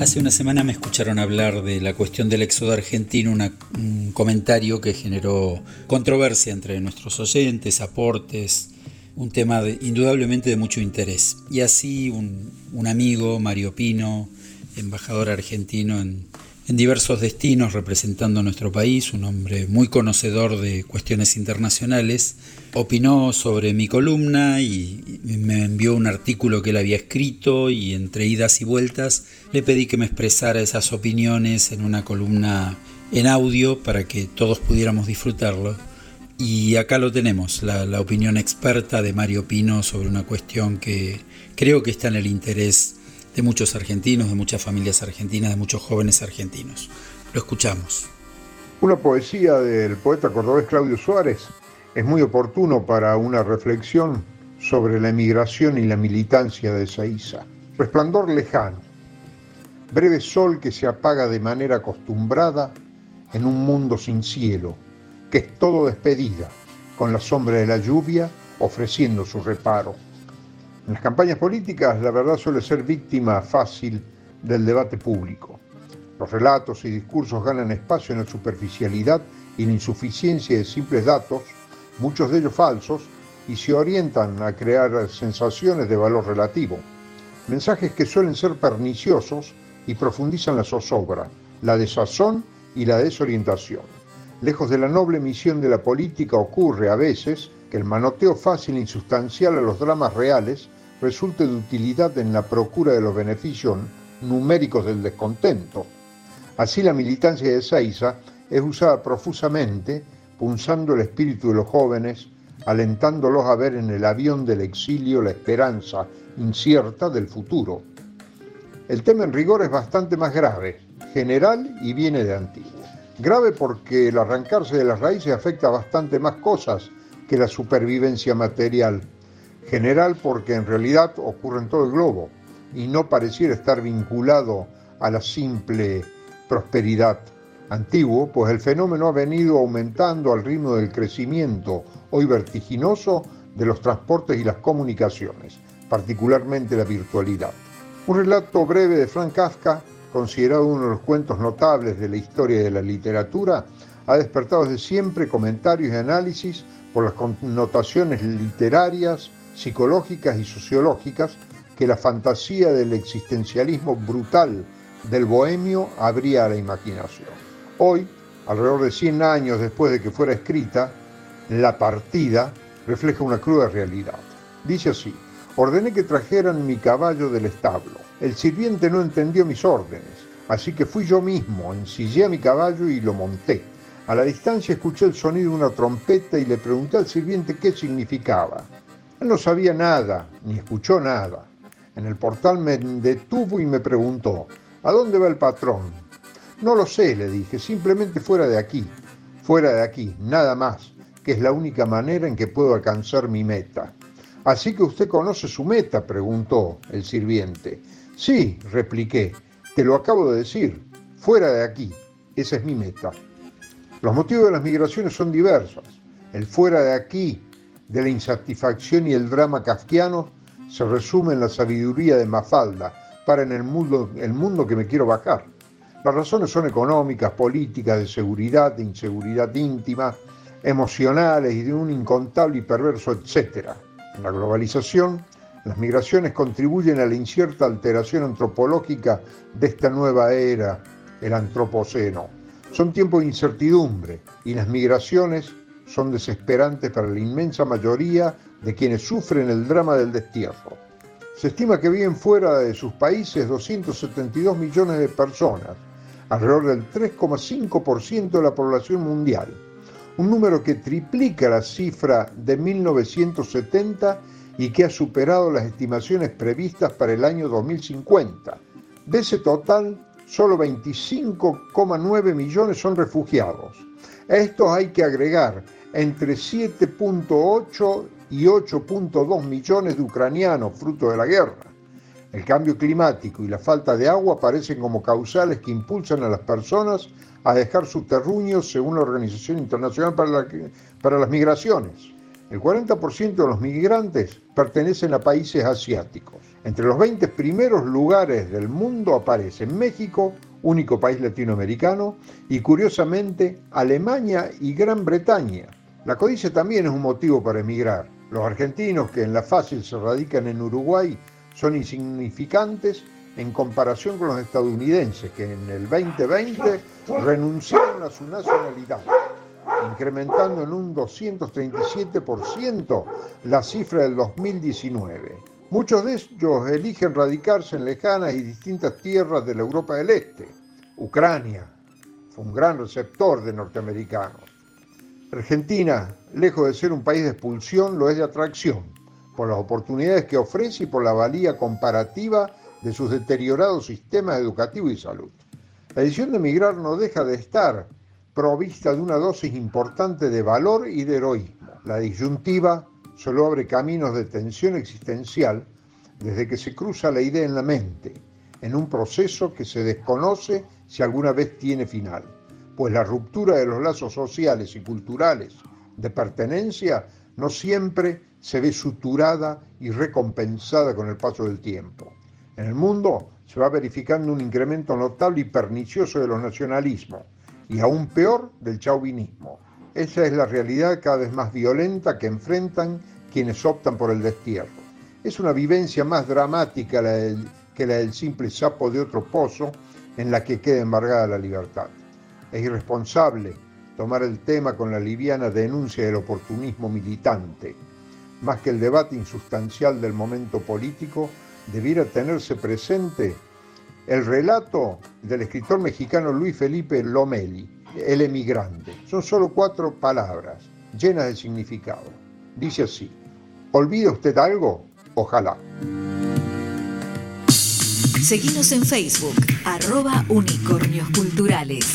Hace una semana me escucharon hablar de la cuestión del éxodo argentino, un comentario que generó controversia entre nuestros oyentes, aportes, un tema indudablemente de mucho interés. Y así un, un amigo, Mario Pino, embajador argentino en, en diversos destinos representando a nuestro país, un hombre muy conocedor de cuestiones internacionales, opinó sobre mi columna y me envió un artículo que él había escrito y entre idas y vueltas le pedí que me expresara esas opiniones en una columna en audio para que todos pudiéramos disfrutarlo. Y acá lo tenemos, la, la opinión experta de Mario Pino sobre una cuestión que creo que está en el interés de muchos argentinos, de muchas familias argentinas, de muchos jóvenes argentinos. Lo escuchamos. Una poesía del poeta cordobés Claudio Suárez es muy oportuno para una reflexión sobre la emigración y la militancia de Saiza. Resplandor lejano, breve sol que se apaga de manera acostumbrada en un mundo sin cielo, que es todo despedida, con la sombra de la lluvia ofreciendo su reparo. En las campañas políticas la verdad suele ser víctima fácil del debate público. Los relatos y discursos ganan espacio en la superficialidad y la insuficiencia de simples datos, muchos de ellos falsos, y se orientan a crear sensaciones de valor relativo. Mensajes que suelen ser perniciosos y profundizan la zozobra, la desazón y la desorientación. Lejos de la noble misión de la política ocurre a veces que el manoteo fácil e insustancial a los dramas reales resulte de utilidad en la procura de los beneficios numéricos del descontento. Así la militancia de Seiza es usada profusamente, punzando el espíritu de los jóvenes, alentándolos a ver en el avión del exilio la esperanza incierta del futuro. El tema en rigor es bastante más grave, general y viene de antiguo. Grave porque el arrancarse de las raíces afecta bastante más cosas que la supervivencia material general porque en realidad ocurre en todo el globo y no pareciera estar vinculado a la simple prosperidad antiguo, pues el fenómeno ha venido aumentando al ritmo del crecimiento hoy vertiginoso de los transportes y las comunicaciones, particularmente la virtualidad. Un relato breve de Frank Kafka, considerado uno de los cuentos notables de la historia de la literatura, ha despertado desde siempre comentarios y análisis por las connotaciones literarias, psicológicas y sociológicas que la fantasía del existencialismo brutal del bohemio abría a la imaginación. Hoy, alrededor de 100 años después de que fuera escrita, La partida refleja una cruda realidad. Dice así, ordené que trajeran mi caballo del establo. El sirviente no entendió mis órdenes, así que fui yo mismo, ensillé a mi caballo y lo monté. A la distancia escuché el sonido de una trompeta y le pregunté al sirviente qué significaba. Él no sabía nada, ni escuchó nada. En el portal me detuvo y me preguntó, ¿a dónde va el patrón? No lo sé, le dije, simplemente fuera de aquí, fuera de aquí, nada más, que es la única manera en que puedo alcanzar mi meta. Así que usted conoce su meta, preguntó el sirviente. Sí, repliqué, te lo acabo de decir, fuera de aquí, esa es mi meta. Los motivos de las migraciones son diversos. El fuera de aquí de la insatisfacción y el drama kafkiano se resume en la sabiduría de Mafalda para en el mundo, el mundo que me quiero bajar. Las razones son económicas, políticas, de seguridad, de inseguridad íntima, emocionales y de un incontable y perverso etcétera. La globalización, las migraciones contribuyen a la incierta alteración antropológica de esta nueva era, el antropoceno. Son tiempos de incertidumbre y las migraciones son desesperantes para la inmensa mayoría de quienes sufren el drama del destierro. Se estima que viven fuera de sus países 272 millones de personas, alrededor del 3,5% de la población mundial, un número que triplica la cifra de 1970 y que ha superado las estimaciones previstas para el año 2050. De ese total, solo 25,9 millones son refugiados. A estos hay que agregar entre 7.8 y 8.2 millones de ucranianos fruto de la guerra. El cambio climático y la falta de agua aparecen como causales que impulsan a las personas a dejar sus terruños según la Organización Internacional para, para las Migraciones. El 40% de los migrantes pertenecen a países asiáticos. Entre los 20 primeros lugares del mundo aparecen México, único país latinoamericano, y curiosamente Alemania y Gran Bretaña. La codicia también es un motivo para emigrar. Los argentinos que en la fácil se radican en Uruguay son insignificantes en comparación con los estadounidenses que en el 2020 renunciaron a su nacionalidad incrementando en un 237% la cifra del 2019. Muchos de ellos eligen radicarse en lejanas y distintas tierras de la Europa del Este. Ucrania fue un gran receptor de norteamericanos. Argentina, lejos de ser un país de expulsión, lo es de atracción, por las oportunidades que ofrece y por la valía comparativa de sus deteriorados sistemas educativos y salud. La decisión de emigrar no deja de estar provista de una dosis importante de valor y de heroísmo. La disyuntiva solo abre caminos de tensión existencial desde que se cruza la idea en la mente, en un proceso que se desconoce si alguna vez tiene final, pues la ruptura de los lazos sociales y culturales de pertenencia no siempre se ve suturada y recompensada con el paso del tiempo. En el mundo se va verificando un incremento notable y pernicioso de los nacionalismos, y aún peor del chauvinismo. Esa es la realidad cada vez más violenta que enfrentan quienes optan por el destierro. Es una vivencia más dramática que la del simple sapo de otro pozo en la que queda embargada la libertad. Es irresponsable tomar el tema con la liviana denuncia del oportunismo militante. Más que el debate insustancial del momento político, debiera tenerse presente el relato del escritor mexicano Luis Felipe Lomeli, El emigrante. Son solo cuatro palabras, llenas de significado. Dice así, ¿olvida usted algo? Ojalá. Seguimos en Facebook, arroba unicornios culturales.